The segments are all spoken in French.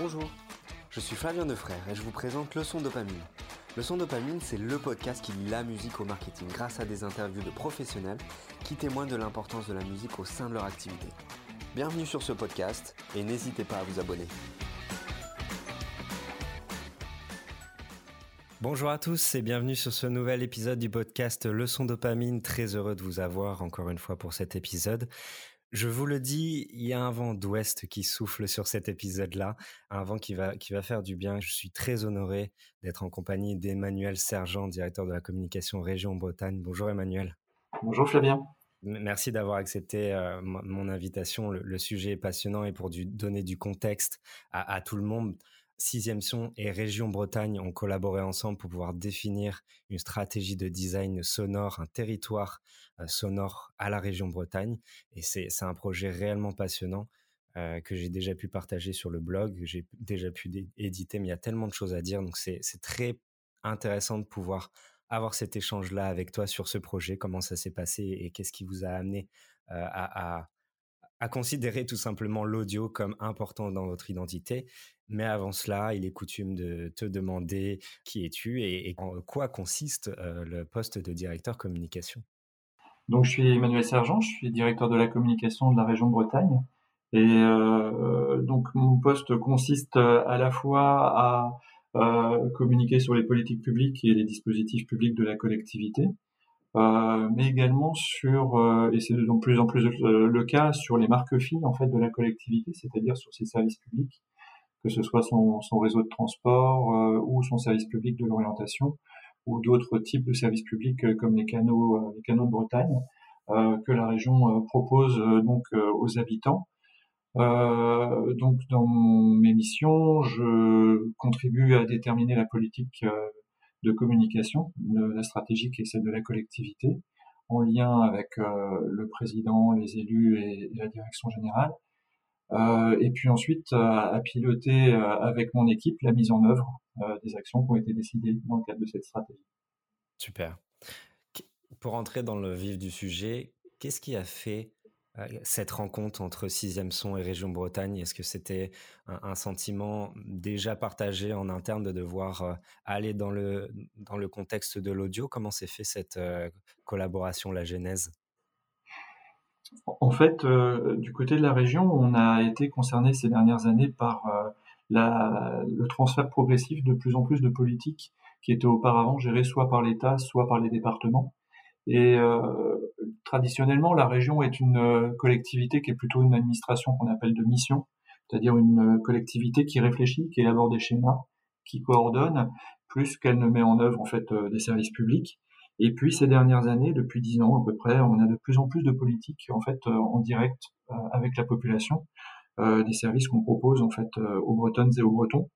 Bonjour, je suis Flavien Defrère et je vous présente Leçon Dopamine. Leçon Dopamine, c'est le podcast qui lie la musique au marketing grâce à des interviews de professionnels qui témoignent de l'importance de la musique au sein de leur activité. Bienvenue sur ce podcast et n'hésitez pas à vous abonner. Bonjour à tous et bienvenue sur ce nouvel épisode du podcast Leçon Dopamine. Très heureux de vous avoir encore une fois pour cet épisode. Je vous le dis, il y a un vent d'ouest qui souffle sur cet épisode-là, un vent qui va, qui va faire du bien. Je suis très honoré d'être en compagnie d'Emmanuel Sergent, directeur de la communication Région Bretagne. Bonjour Emmanuel. Bonjour Flavien. Merci d'avoir accepté euh, mon invitation. Le, sujet est passionnant et pour donner du contexte à, à tout le monde, Sixième Son et Région Bretagne ont collaboré ensemble pour pouvoir définir une stratégie de design sonore, un territoire euh, sonore à la région Bretagne. Et c'est un projet réellement passionnant euh, que j'ai déjà pu partager sur le blog, que j'ai déjà pu éditer, mais il y a tellement de choses à dire. Donc c'est très intéressant de pouvoir avoir cet échange-là avec toi sur ce projet, comment ça s'est passé et qu'est-ce qui vous a amené euh, à, à considérer tout simplement l'audio comme important dans votre identité. Mais avant cela, il est coutume de te demander qui es-tu et, en quoi consiste le poste de directeur communication. Donc, je suis Emmanuel Sergent, je suis directeur de la communication de la région Bretagne. Et donc, mon poste consiste à la fois à communiquer sur les politiques publiques et les dispositifs publics de la collectivité, mais également sur, et c'est de plus en plus le cas, sur les marques filles en fait de la collectivité, c'est-à-dire sur ses services publics, que ce soit son, son réseau de transport euh, ou son service public de l'orientation ou d'autres types de services publics comme les canaux, les canaux de Bretagne que la région propose donc aux habitants. donc dans mes missions, je contribue à déterminer la politique de communication, la stratégique et celle de la collectivité, en lien avec euh, le président, les élus et, la direction générale. Euh, et puis ensuite à, piloter euh, avec mon équipe la mise en œuvre des actions qui ont été décidées dans le cadre de cette stratégie. Super. Pour entrer dans le vif du sujet, qu'est-ce qui a fait euh, cette rencontre entre Sixième Son et Région Bretagne? Est-ce que c'était un, sentiment déjà partagé en interne de devoir euh, aller dans le, dans le contexte de l'audio? Comment s'est fait cette euh, collaboration, la genèse? En fait, du côté de la région, on a été concerné ces dernières années par la, le transfert progressif de plus en plus de politiques qui étaient auparavant gérées soit par l'État, soit par les départements. Et euh, traditionnellement, la région est une euh, collectivité qui est plutôt une administration qu'on appelle de mission, c'est-à-dire une euh, collectivité qui réfléchit, qui élabore des schémas, qui coordonne, plus qu'elle ne met en œuvre en fait des services publics. Et puis ces dernières années, depuis dix ans à peu près, on a de plus en plus de politiques en fait en direct avec la population, des services qu'on propose en fait aux Bretonnes et aux Bretons.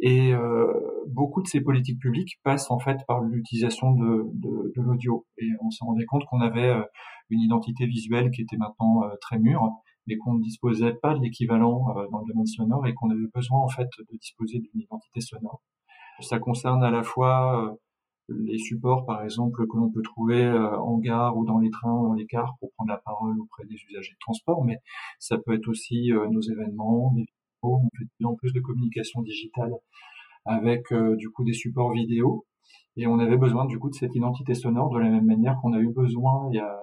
Et euh, beaucoup de ces politiques publiques passent en fait par l'utilisation de, de, de l'audio. Et on s'est rendu compte qu'on avait euh, une identité visuelle qui était maintenant euh, très mûre, mais qu'on ne disposait pas de l'équivalent dans le domaine sonore et qu'on avait besoin en fait de disposer d'une identité sonore. Ça concerne à la fois les supports, par exemple, que l'on peut trouver en gare ou dans les trains, dans les cars, pour prendre la parole auprès des usagers de transport, mais ça peut être aussi nos événements, des on fait de plus en plus de communication digitale avec euh, du coup des supports vidéo. Et on avait besoin du coup de cette identité sonore de la même manière qu'on a eu besoin il y a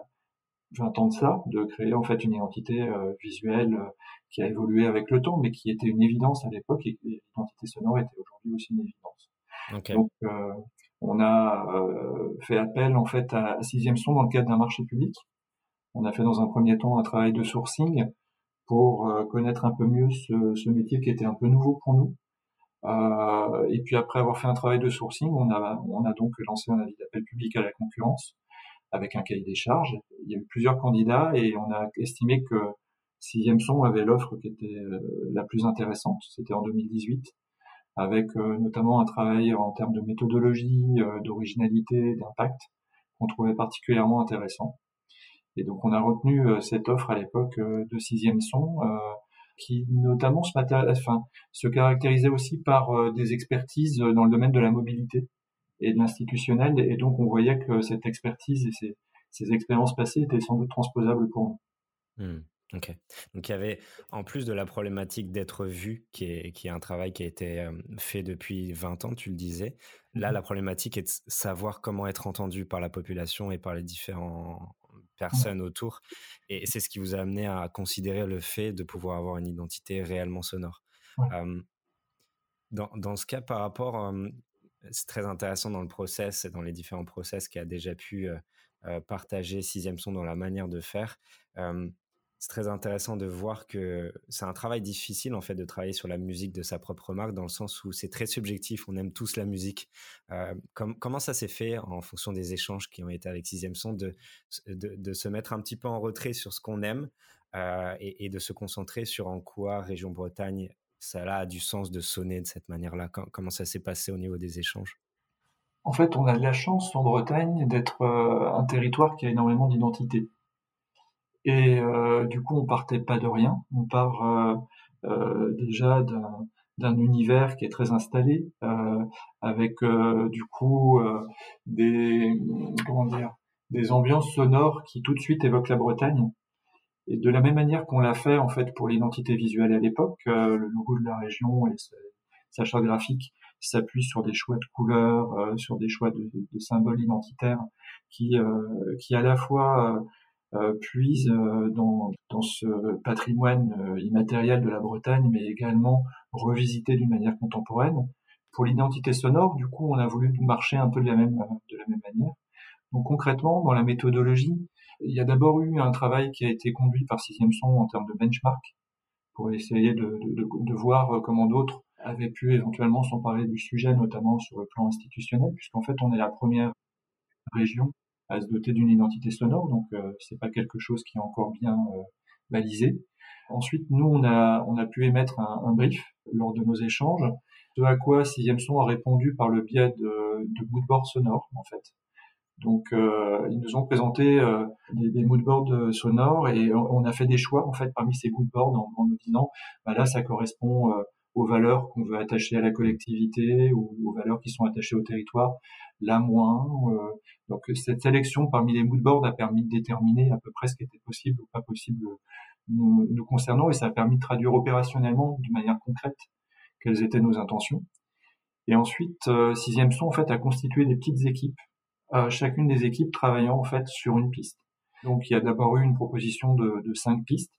20 ans de ça de créer en fait une identité euh, visuelle euh, qui a évolué avec le temps mais qui était une évidence à l'époque et l'identité sonore était aujourd'hui aussi une évidence. Donc on a fait appel en fait à Sixième Son dans le cadre d'un marché public. On a fait dans un premier temps un travail de sourcing pour euh, connaître un peu mieux ce, métier qui était un peu nouveau pour nous. Euh, et puis après avoir fait un travail de sourcing, on a, on a donc lancé un avis d'appel public à la concurrence avec un cahier des charges. Il y a eu plusieurs candidats et on a estimé que Sixième Son avait l'offre qui était euh, la plus intéressante. C'était en 2018, avec notamment un travail en termes de méthodologie, d'originalité, d'impact qu'on trouvait particulièrement intéressant. Et donc on a retenu euh, cette offre à l'époque euh, de sixième son, euh, qui notamment se, enfin, se caractérisait aussi par des expertises dans le domaine de la mobilité et de l'institutionnel. Et donc on voyait que cette expertise et ces, ces expériences passées étaient sans doute transposables pour nous. Hmm. Ok. Donc il y avait, en plus de la problématique d'être vu, qui est, qui est un travail qui a été fait depuis 20 ans, tu le disais, là, mmh la problématique est de savoir comment être entendu par la population et par les différentes personnes autour. Et c'est ce qui vous a amené à considérer le fait de pouvoir avoir une identité réellement sonore. dans, dans, ce cas, par rapport, c'est très intéressant dans le process et dans les différents process qui a déjà pu partager Sixième Son dans la manière de faire c'est très intéressant de voir que c'est un travail difficile en fait de travailler sur la musique de sa propre marque dans le sens où c'est très subjectif, on aime tous la musique. Euh, comment ça s'est fait en fonction des échanges qui ont été avec Sixième Son de, de, se mettre un petit peu en retrait sur ce qu'on aime euh, et, de se concentrer sur en quoi Région Bretagne ça a du sens de sonner de cette manière-là? Comment ça s'est passé au niveau des échanges? En fait, on a de la chance en Bretagne d'être euh, un territoire qui a énormément d'identité. Et euh, du coup, on partait pas de rien. On part euh, euh, déjà d'un univers qui est très installé, avec du coup des comment dire des ambiances sonores qui tout de suite évoquent la Bretagne. Et de la même manière qu'on l'a fait en fait pour l'identité visuelle à l'époque, le logo de la région et sa charte graphique s'appuie sur des choix de couleurs, sur des choix de, de symboles identitaires qui, qui à la fois euh, puise euh, dans, dans, ce patrimoine euh, immatériel de la Bretagne, mais également revisité d'une manière contemporaine. Pour l'identité sonore, du coup, on a voulu marcher un peu de la même, de la même manière. Donc concrètement, dans la méthodologie, il y a d'abord eu un travail qui a été conduit par Sixième Son en termes de benchmark, pour essayer de, de, de voir comment d'autres avaient pu éventuellement s'emparer du sujet, notamment sur le plan institutionnel, puisqu'en fait on est la première région à se doter d'une identité sonore, donc euh, c'est pas quelque chose qui est encore bien euh, balisé. Ensuite, nous, on a, on a pu émettre un, un brief lors de nos échanges, de à quoi Sixième Son a répondu par le biais de, de moodboards sonores, en fait. Donc, euh, ils nous ont présenté euh, des, des moodboards sonores et on, a fait des choix, en fait, parmi ces moodboards en, en nous disant, bah là, ça correspond aux valeurs qu'on veut attacher à la collectivité ou aux valeurs qui sont attachées au territoire, là moins. Euh, donc cette sélection parmi les moodboards a permis de déterminer à peu près ce qui était possible ou pas possible nous, nous concernant et ça a permis de traduire opérationnellement d'une manière concrète quelles étaient nos intentions. Et ensuite, euh, sixième son en fait a constitué des petites équipes, euh, chacune des équipes travaillant en fait sur une piste. Donc il y a d'abord eu une proposition de cinq pistes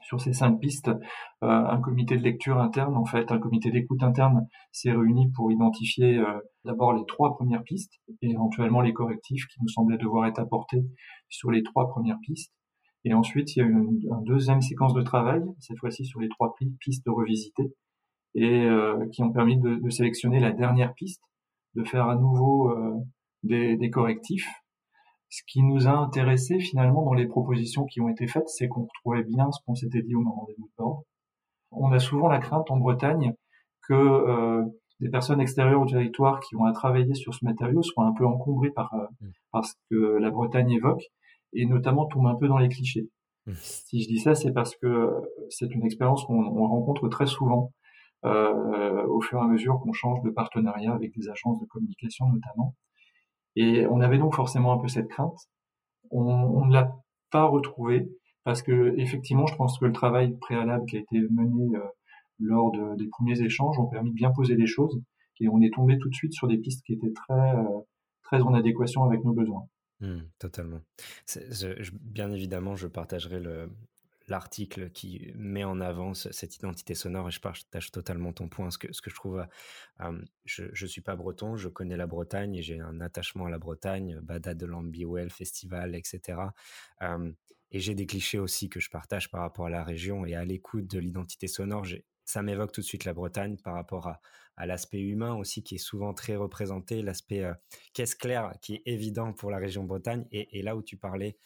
sur ces cinq pistes, euh, un comité de lecture interne, en fait, un comité d'écoute interne s'est réuni pour identifier euh, d'abord les trois premières pistes et éventuellement les correctifs qui nous semblaient devoir être apportés sur les trois premières pistes. Et ensuite, il y a eu une, deuxième séquence de travail, cette fois-ci sur les trois pistes revisitées, et euh, qui ont permis de, sélectionner la dernière piste, de faire à nouveau des correctifs ce qui nous a intéressé finalement dans les propositions qui ont été faites, c'est qu'on retrouvait bien ce qu'on s'était dit au moment des mots On a souvent la crainte en Bretagne que euh, des personnes extérieures au territoire qui ont à travailler sur ce matériau soient un peu encombrées par, euh, mm. par ce que la Bretagne évoque et notamment tombent un peu dans les clichés. Mm. Si je dis ça, c'est parce que c'est une expérience qu'on rencontre très souvent euh, au fur et à mesure qu'on change de partenariat avec des agences de communication notamment. Et on avait donc forcément un peu cette crainte. On, ne l'a pas retrouvé parce que effectivement, je pense que le travail préalable qui a été mené euh, lors des premiers échanges ont permis de bien poser les choses et on est tombé tout de suite sur des pistes qui étaient très euh, très en adéquation avec nos besoins. Mmh, totalement. bien évidemment, je partagerai le, l'article qui met en avant cette identité sonore et je partage totalement ton point. Ce que, ce que je trouve, euh, je ne suis pas breton, je connais la Bretagne et j'ai un attachement à la Bretagne, Bada de l'Ambiwell Festival, etc. et j'ai des clichés aussi que je partage par rapport à la région et à l'écoute de l'identité sonore. Ça m'évoque tout de suite la Bretagne par rapport à, à l'aspect humain aussi qui est souvent très représenté, l'aspect euh, caisse claire qui est évident pour la région Bretagne. Et, et là où tu parlais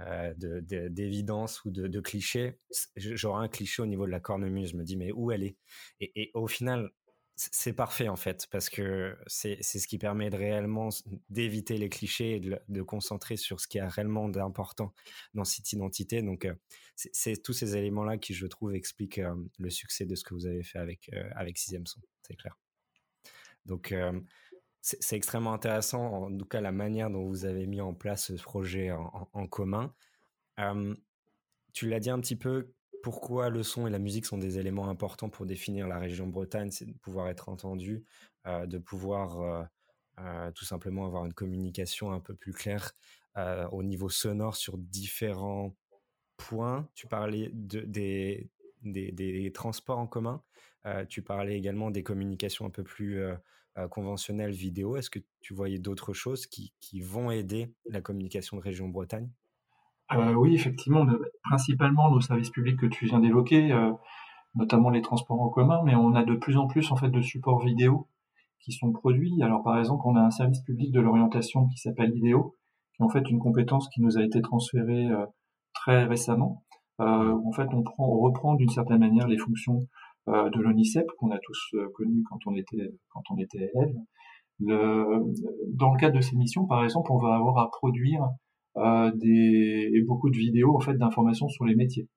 euh, d'évidence ou de, de cliché. J'aurais un cliché au niveau de la cornemuse. Je me dis, mais où elle est? Et, au final, c'est parfait en fait, parce que c'est ce qui permet de réellement d'éviter les clichés et de, de, concentrer sur ce qui a réellement d'important dans cette identité. Donc, euh, c'est tous ces éléments-là qui, je trouve, expliquent euh, le succès de ce que vous avez fait avec, avec Sixième Son, c'est clair. Donc, c'est extrêmement intéressant, en tout cas la manière dont vous avez mis en place ce projet en, commun. Tu l'as dit un petit peu, pourquoi le son et la musique sont des éléments importants pour définir la région Bretagne, c'est de pouvoir être entendu, de pouvoir euh, euh, tout simplement avoir une communication un peu plus claire au niveau sonore sur différents points. Tu parlais de, des, des, transports en commun, tu parlais également des communications un peu plus conventionnelles vidéo. Est-ce que tu voyais d'autres choses qui, vont aider la communication de région Bretagne? Euh, oui, effectivement, principalement nos services publics que tu viens d'évoquer, euh, notamment les transports en commun, mais on a de plus en plus en fait de supports vidéo qui sont produits. Alors par exemple, on a un service public de l'orientation qui s'appelle IDEO, qui est en fait une compétence qui nous a été transférée euh, très récemment. en fait, on, prend, on reprend d'une certaine manière les fonctions de l'ONICEP qu'on a tous connues quand on était quand on était élève. Le, dans le cadre de ces missions, par exemple, on va avoir à produire euh, des, beaucoup de vidéos en fait d'informations sur les métiers.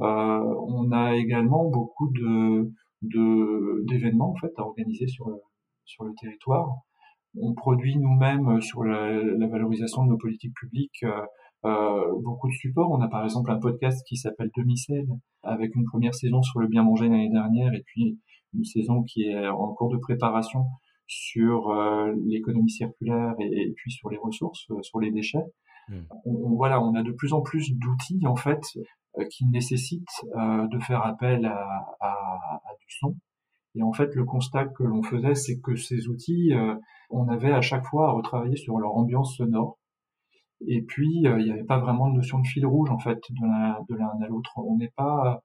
Euh, on a également beaucoup de d'événements en fait à organiser sur sur le territoire. On produit nous-mêmes sur la, la, valorisation de nos politiques publiques euh, euh, beaucoup de supports. On a par exemple un podcast qui s'appelle Demi-Sel, avec une première saison sur le bien manger l'année dernière et puis une saison qui est en cours de préparation sur euh, l'économie circulaire et, et, puis sur les ressources, sur les déchets. Hmm. On, voilà, on a de plus en plus d'outils en fait euh, qui nécessitent euh, de faire appel à, à, à, du son. Et en fait, le constat que l'on faisait, c'est que ces outils, euh, on avait à chaque fois à retravailler sur leur ambiance sonore. Et puis, il n'y avait pas vraiment de notion de fil rouge en fait de l'un à l'autre. On n'est pas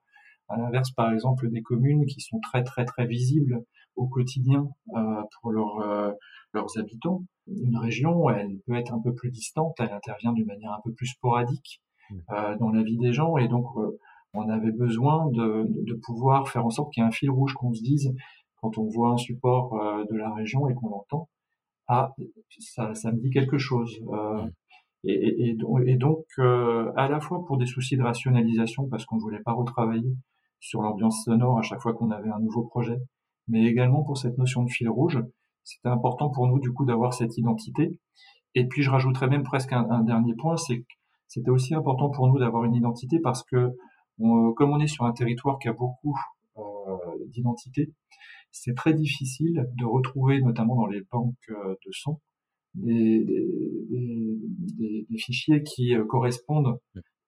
à l'inverse, par exemple, des communes qui sont très très très visibles au quotidien euh, pour leur, leurs habitants. Une région, elle peut être un peu plus distante, elle intervient d'une manière un peu plus sporadique mmh. euh, dans la vie des gens, et donc euh, on avait besoin de, de, pouvoir faire en sorte qu'il y ait un fil rouge qu'on se dise quand on voit un support euh, de la région et qu'on l'entend, ah, ça, ça me dit quelque chose. Euh, mmh. Et, donc, euh, à la fois pour des soucis de rationalisation, parce qu'on ne voulait pas retravailler sur l'ambiance sonore à chaque fois qu'on avait un nouveau projet, mais également pour cette notion de fil rouge, c'était important pour nous du coup d'avoir cette identité. Et puis je rajouterais même presque un, dernier point, c'est que c'était aussi important pour nous d'avoir une identité parce que comme on est sur un territoire qui a beaucoup euh, d'identité, c'est très difficile de retrouver, notamment dans les banques euh, de son, des, des, des, des fichiers qui euh, correspondent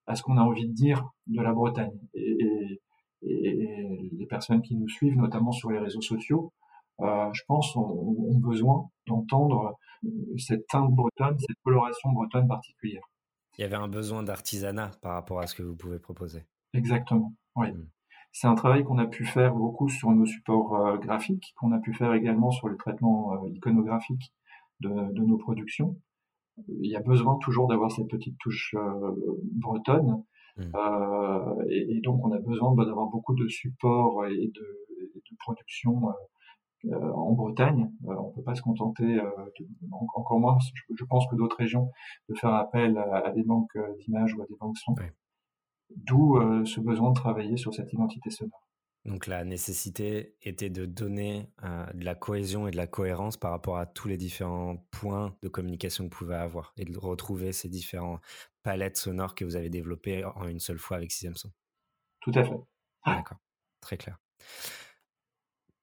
à ce qu'on a envie de dire de la Bretagne. Et, et, et, les personnes qui nous suivent, notamment sur les réseaux sociaux, euh, je pense, ont, besoin d'entendre cette teinte bretonne, cette coloration bretonne particulière. Il y avait un besoin d'artisanat par rapport à ce que vous pouvez proposer. Exactement, oui. Hmm. C'est un travail qu'on a pu faire beaucoup sur nos supports euh, graphiques, qu'on a pu faire également sur le traitement euh, iconographique de, de, nos productions. Il y a besoin toujours d'avoir cette petite touche bretonne. Hmm. Et, et, donc on a besoin bah, d'avoir beaucoup de supports et de, de production euh, en Bretagne. Euh, on peut pas se contenter, euh, encore moins, je, pense que d'autres régions, de faire appel à, des banques d'images ou à des banques son. D'où ce besoin de travailler sur cette identité sonore. Donc la nécessité était de donner de la cohésion et de la cohérence par rapport à tous les différents points de communication que vous pouvez avoir et de retrouver ces différentes palettes sonores que vous avez développées en une seule fois avec Sixième Son. Tout à fait. D'accord, très clair.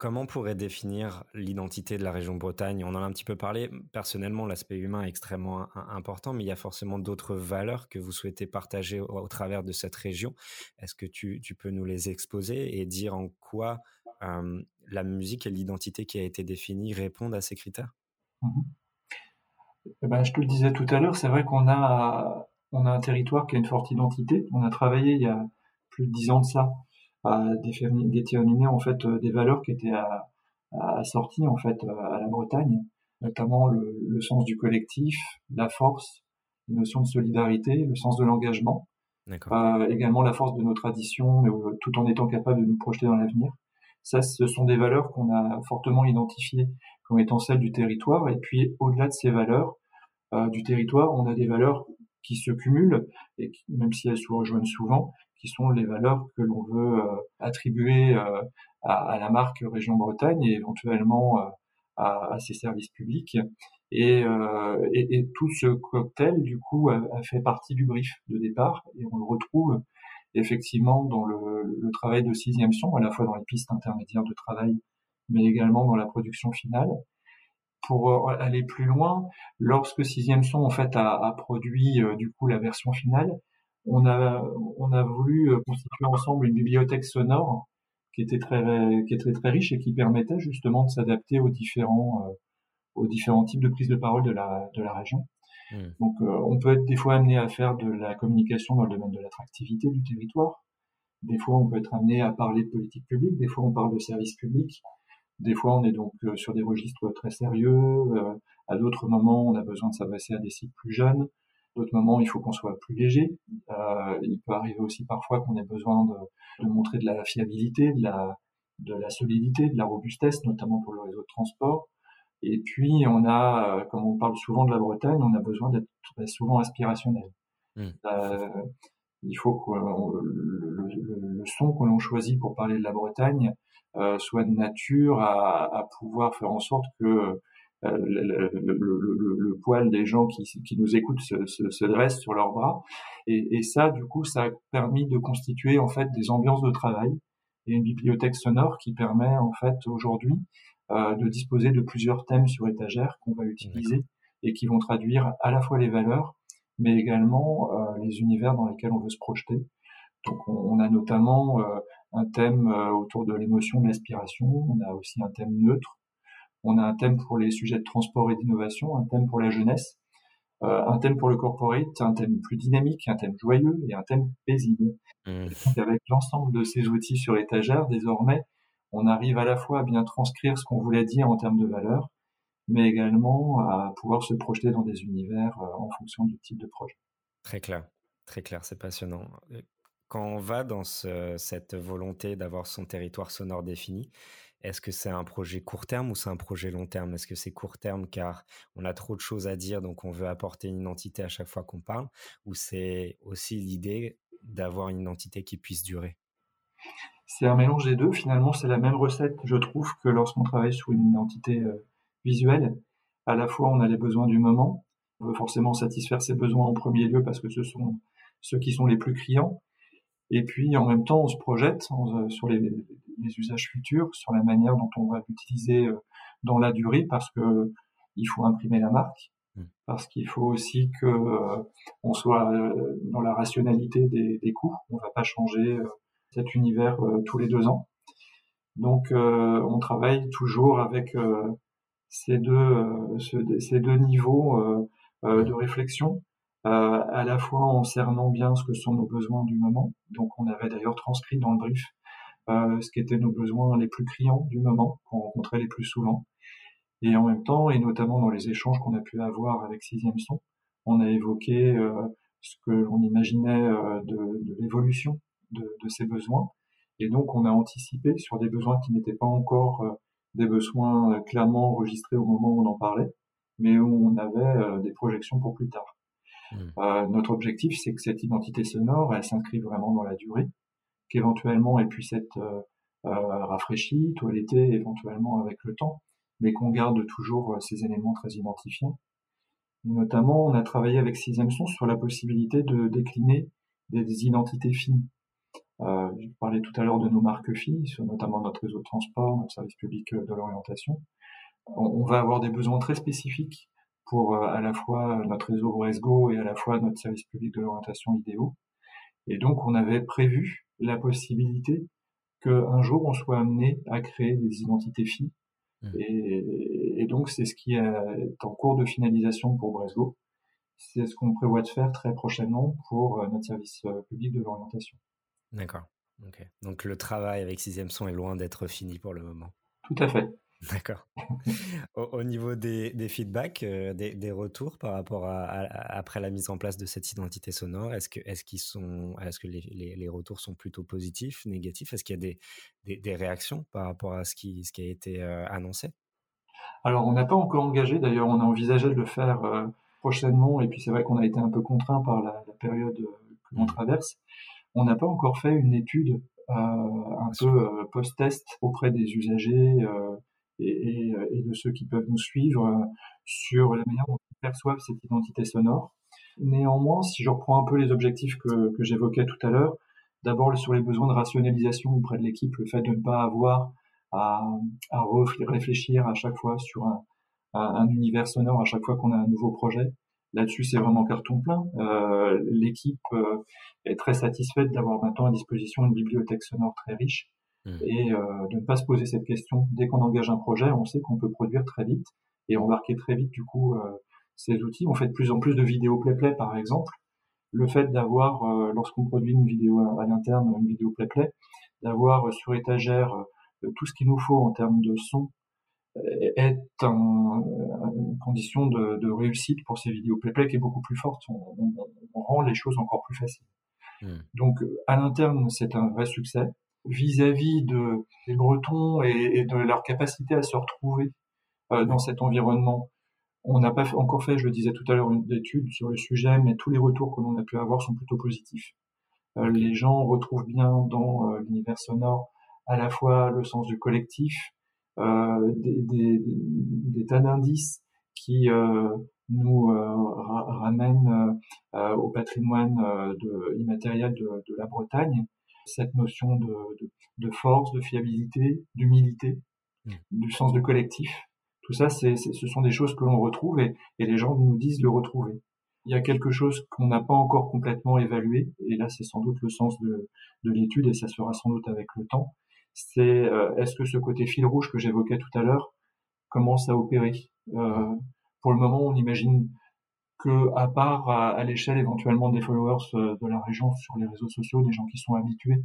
Comment on pourrait définir l'identité de la région Bretagne? On en a un petit peu parlé. Personnellement, l'aspect humain est extrêmement important, mais il y a forcément d'autres valeurs que vous souhaitez partager au, travers de cette région. Est-ce que tu, peux nous les exposer et dire en quoi la musique et l'identité qui a été définie répondent à ces critères? Mmh eh ben, Je te le disais tout à l'heure, c'est vrai qu'on a, on a un territoire qui a une forte identité. On a travaillé il y a plus de dix ans de ça déterminer en fait euh, des valeurs qui étaient assorties en fait à la Bretagne, notamment le, le, sens du collectif, la force, la notion de solidarité, le sens de l'engagement, euh, également la force de nos traditions, euh, tout en étant capable de nous projeter dans l'avenir. Ça, ce sont des valeurs qu'on a fortement identifiées comme étant celles du territoire. Et puis, au-delà de ces valeurs euh, du territoire, on a des valeurs qui se cumulent et même si elles se rejoignent souvent, qui sont les valeurs que l'on veut euh, attribuer euh, à, la marque Région Bretagne et éventuellement euh, à, ses services publics. Et, et, tout ce cocktail, du coup, a, fait partie du brief de départ et on le retrouve effectivement dans le, le travail de sixième son, à la fois dans les pistes intermédiaires de travail, mais également dans la production finale. Pour aller plus loin, lorsque sixième son en fait a, a produit du coup la version finale, on a on a voulu constituer ensemble une bibliothèque sonore qui était très qui était très riche et qui permettait justement de s'adapter aux différents aux différents types de prise de parole de la de la région. Mmh. Donc, euh, on peut être des fois amené à faire de la communication dans le domaine de l'attractivité du territoire. Des fois, on peut être amené à parler de politique publique. Des fois, on parle de services publics. Des fois, on est donc euh, sur des registres très sérieux. Euh, à d'autres moments, on a besoin de s'adresser à des sites plus jeunes. D'autres moments, il faut qu'on soit plus léger. il peut arriver aussi parfois qu'on ait besoin de, de, montrer de la fiabilité, de la, de la solidité, de la robustesse, notamment pour le réseau de transport. Et puis, on a, euh, comme on parle souvent de la Bretagne, on a besoin d'être souvent aspirationnel. Mmh. Euh, il faut que le, le, son que l'on choisit pour parler de la Bretagne euh, soit de nature à, à, pouvoir faire en sorte que euh, le, le, poil des gens qui, qui nous écoutent se, se, se, dresse sur leurs bras. Et, et, ça, du coup, ça a permis de constituer en fait des ambiances de travail et une bibliothèque sonore qui permet en fait aujourd'hui euh, de disposer de plusieurs thèmes sur étagère qu'on va utiliser et qui vont traduire à la fois les valeurs, mais également euh, les univers dans lesquels on veut se projeter. Donc on, a notamment euh, un thème autour de l'émotion, de l'aspiration, on a aussi un thème neutre, on a un thème pour les sujets de transport et d'innovation, un thème pour la jeunesse, un thème pour le corporate, un thème plus dynamique, un thème joyeux et un thème paisible. Mmh. avec l'ensemble de ces outils sur étagère, désormais, on arrive à la fois à bien transcrire ce qu'on voulait dire en termes de valeur, mais également à pouvoir se projeter dans des univers euh, en fonction du type de projet. Très clair, très clair, c'est passionnant. Quand on va dans cette volonté d'avoir son territoire sonore défini, est-ce que c'est un projet court terme ou c'est un projet long terme? Est-ce que c'est court terme car on a trop de choses à dire, donc on veut apporter une identité à chaque fois qu'on parle, ou c'est aussi l'idée d'avoir une identité qui puisse durer? C'est un mélange des deux. Finalement, c'est la même recette, je trouve, que lorsqu'on travaille sur une identité euh, visuelle. À la fois, on a les besoins du moment. On veut forcément satisfaire ces besoins en premier lieu parce que ce sont ceux qui sont les plus criants. Et puis, en même temps, on se projette euh, sur les, usages futurs, sur la manière dont on va l'utiliser euh, dans la durée parce que il faut imprimer la marque, mmh. parce qu'il faut aussi que on soit dans la rationalité des, des coûts. On va pas changer cet univers euh, tous les deux ans. Donc euh, on travaille toujours avec euh, ces deux, ces deux niveaux de réflexion, à la fois en cernant bien ce que sont nos besoins du moment. Donc on avait d'ailleurs transcrit dans le brief ce qu'étaient nos besoins les plus criants du moment, qu'on rencontrait les plus souvent. Et en même temps, et notamment dans les échanges qu'on a pu avoir avec Sixième Son, on a évoqué ce que l'on imaginait de, de l'évolution de, de, ces besoins. Et donc, on a anticipé sur des besoins qui n'étaient pas encore euh, des besoins euh, clairement enregistrés au moment où on en parlait, mais où on avait euh, des projections pour plus tard. Mmh. notre objectif, c'est que cette identité sonore, elle s'inscrive vraiment dans la durée, qu'éventuellement elle puisse être rafraîchie, toilettée éventuellement avec le temps, mais qu'on garde toujours ces éléments très identifiants. notamment, on a travaillé avec Sixième Son sur la possibilité de décliner des identités fines. Euh, je parlais tout à l'heure de nos marques filles, notamment notre réseau de transport, notre service public euh, de l'orientation. On, va avoir des besoins très spécifiques pour euh, à la fois notre réseau Bresgo et à la fois notre service public de l'orientation IDEO. Et donc, on avait prévu la possibilité qu'un jour, on soit amené à créer des identités filles. Mmh. Et, et, donc, c'est ce qui est en cours de finalisation pour Bresgo. C'est ce qu'on prévoit de faire très prochainement pour notre service public de l'orientation. D'accord. Donc le travail avec Sixième Son est loin d'être fini pour le moment. Tout à fait. D'accord. au, niveau des, feedbacks, euh, des, retours par rapport à, après la mise en place de cette identité sonore, est-ce que est-ce qu'ils sont, est-ce que les, retours sont plutôt positifs, négatifs? Est-ce qu'il y a des, des, réactions par rapport à ce qui, ce qui a été euh, annoncé? Alors on n'a pas encore engagé. D'ailleurs, on a envisagé de le faire euh, prochainement. Et puis c'est vrai qu'on a été un peu contraint par la, période que l'on mmh. traverse. On n'a pas encore fait une étude un peu post-test auprès des usagers euh, et, de ceux qui peuvent nous suivre sur la manière dont ils perçoivent cette identité sonore. Néanmoins, si je reprends un peu les objectifs que, j'évoquais tout à l'heure, d'abord sur les besoins de rationalisation auprès de l'équipe, le fait de ne pas avoir à, à réfléchir à chaque fois sur un, un, univers sonore à chaque fois qu'on a un nouveau projet. Là-dessus, c'est vraiment carton plein. Euh, L'équipe euh, est très satisfaite d'avoir maintenant à disposition une bibliothèque sonore très riche mmh. et euh, de ne pas se poser cette question. Dès qu'on engage un projet, on sait qu'on peut produire très vite et embarquer très vite du coup euh, ces outils. On fait de plus en plus de vidéos play-play, par exemple. Le fait d'avoir, euh, lorsqu'on produit une vidéo à, l'interne, une vidéo play-play, d'avoir sur étagère tout ce qu'il nous faut en termes de son est une condition de, réussite pour ces vidéos playplay qui est beaucoup plus forte. On, rend les choses encore plus faciles. Hmm. Donc, à l'interne, c'est un vrai succès. Vis-à-vis de, des Bretons et, de leur capacité à se retrouver euh, dans cet environnement, on n'a pas encore fait, je le disais tout à l'heure, une étude sur le sujet, mais tous les retours que l'on a pu avoir sont plutôt positifs. Euh, les gens retrouvent bien dans euh, l'univers sonore à la fois le sens du collectif, euh, des, des, des, tas d'indices qui nous ramènent au patrimoine de, immatériel de, de, la Bretagne, cette notion de, de, de force, de fiabilité, d'humilité, mmh. du sens de collectif. Tout ça, c'est, ce sont des choses que l'on retrouve et, et, les gens nous disent le retrouver. Il y a quelque chose qu'on n'a pas encore complètement évalué, et là c'est sans doute le sens de, de l'étude, et ça se fera sans doute avec le temps, c'est euh, est-ce que ce côté fil rouge que j'évoquais tout à l'heure commence à opérer? Euh, Pour le moment, on imagine que, à part à, l'échelle éventuellement des followers euh, de la région sur les réseaux sociaux, des gens qui sont habitués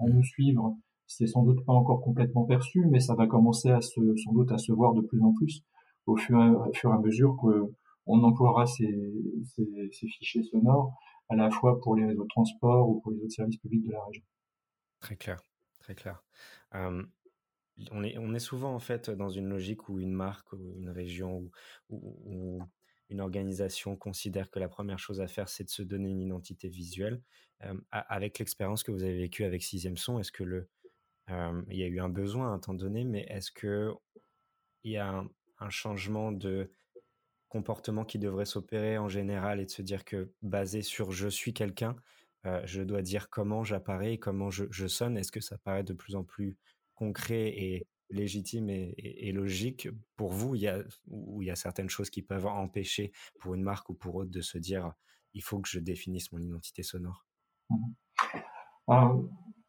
à nous suivre, c'est sans doute pas encore complètement perçu, mais ça va commencer à se, sans doute à se voir de plus en plus au fur et à, mesure que on emploiera ces, fichiers sonores à la fois pour les réseaux de transport ou pour les autres services publics de la région. Très clair très clair. on, est, on est souvent en fait dans une logique où une marque ou une région ou, une organisation considère que la première chose à faire, c'est de se donner une identité visuelle. avec l'expérience que vous avez vécue avec Sixième Son, est-ce que le, il y a eu un besoin à un temps donné, mais est-ce que il y a un changement de comportement qui devrait s'opérer en général et de se dire que basé sur je suis quelqu'un, euh, je dois dire comment j'apparais, comment je, sonne. Est-ce que ça paraît de plus en plus concret et légitime et, logique pour vous? Il y a, Ou il y a certaines choses qui peuvent empêcher pour une marque ou pour autre de se dire il faut que je définisse mon identité sonore? Mmh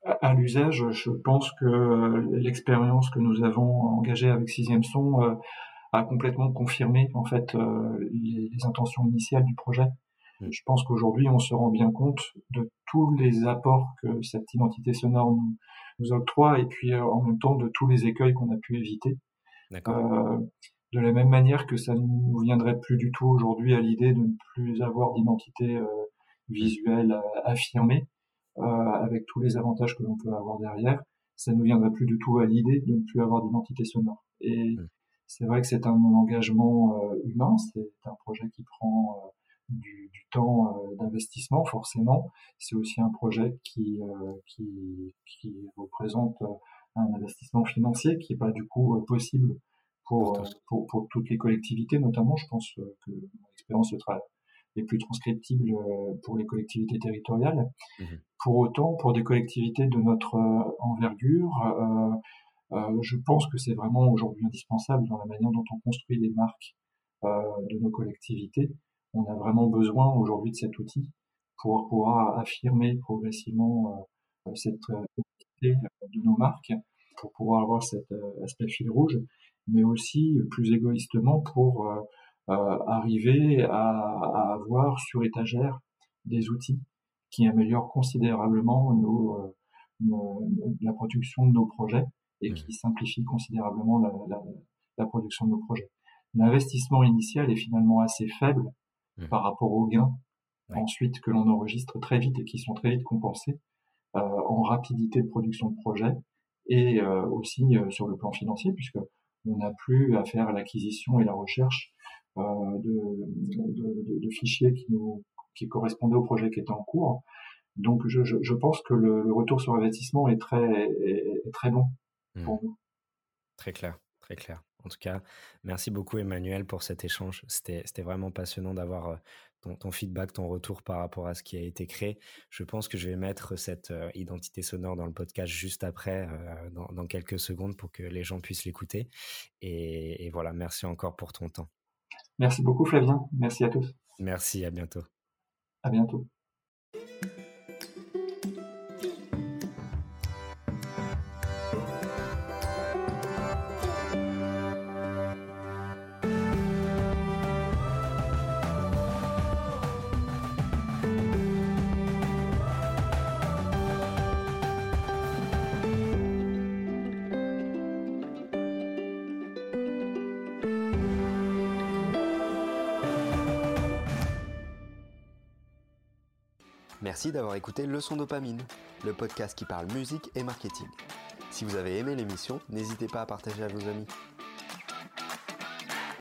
à, l'usage, je pense que l'expérience que nous avons engagée avec Sixième Son euh, a complètement confirmé en fait euh, les, intentions initiales du projet. Mm. Je pense qu'aujourd'hui, on se rend bien compte de tous les apports que cette identité sonore nous, octroie et puis euh, en même temps de tous les écueils qu'on a pu éviter. Euh, de la même manière que ça ne nous viendrait plus du tout aujourd'hui à l'idée de ne plus avoir d'identité euh, visuelle affirmée, avec tous les avantages que l'on peut avoir derrière, ça ne nous viendrait plus du tout à l'idée de ne plus avoir d'identité sonore. Et mm. c'est vrai que c'est un engagement humain, c'est un projet qui prend du, du temps euh, d'investissement, forcément. C'est aussi un projet qui, euh, qui, qui représente euh, un investissement financier qui n'est pas du coup possible pour, pour, pour, toutes les collectivités, notamment. Je pense que l'expérience sera les plus transcriptible pour les collectivités territoriales. Mmh pour autant, pour des collectivités de notre envergure, euh, je pense que c'est vraiment aujourd'hui indispensable dans la manière dont on construit les marques de nos collectivités on a vraiment besoin aujourd'hui de cet outil pour pouvoir affirmer progressivement euh, cette euh, identité de nos marques, pour pouvoir avoir cet euh, aspect fil rouge, mais aussi plus égoïstement pour arriver à, avoir sur étagère des outils qui améliorent considérablement nos, la production de nos projets et mmh. qui simplifient considérablement la, la production de nos projets. L'investissement initial est finalement assez faible Mmh. par rapport aux gains ensuite que l'on enregistre très vite et qui sont très vite compensés euh, en rapidité de production de projet et euh, aussi euh, sur le plan financier puisque on n'a plus à faire l'acquisition et la recherche de, de, de, fichiers qui nous qui correspondaient au projet qui était en cours. Donc je, je, je pense que le, le, retour sur investissement est très est, est très bon mmh. pour nous. Très clair, très clair. En tout cas, merci beaucoup Emmanuel pour cet échange. C'était vraiment passionnant d'avoir ton, feedback, ton retour par rapport à ce qui a été créé. Je pense que je vais mettre cette identité sonore dans le podcast juste après, dans, quelques secondes, pour que les gens puissent l'écouter. et voilà, merci encore pour ton temps. Merci beaucoup Flavien. Merci à tous. Merci, à bientôt. À bientôt. Merci d'avoir écouté Leçon Dopamine, le podcast qui parle musique et marketing. Si vous avez aimé l'émission, n'hésitez pas à partager à vos amis.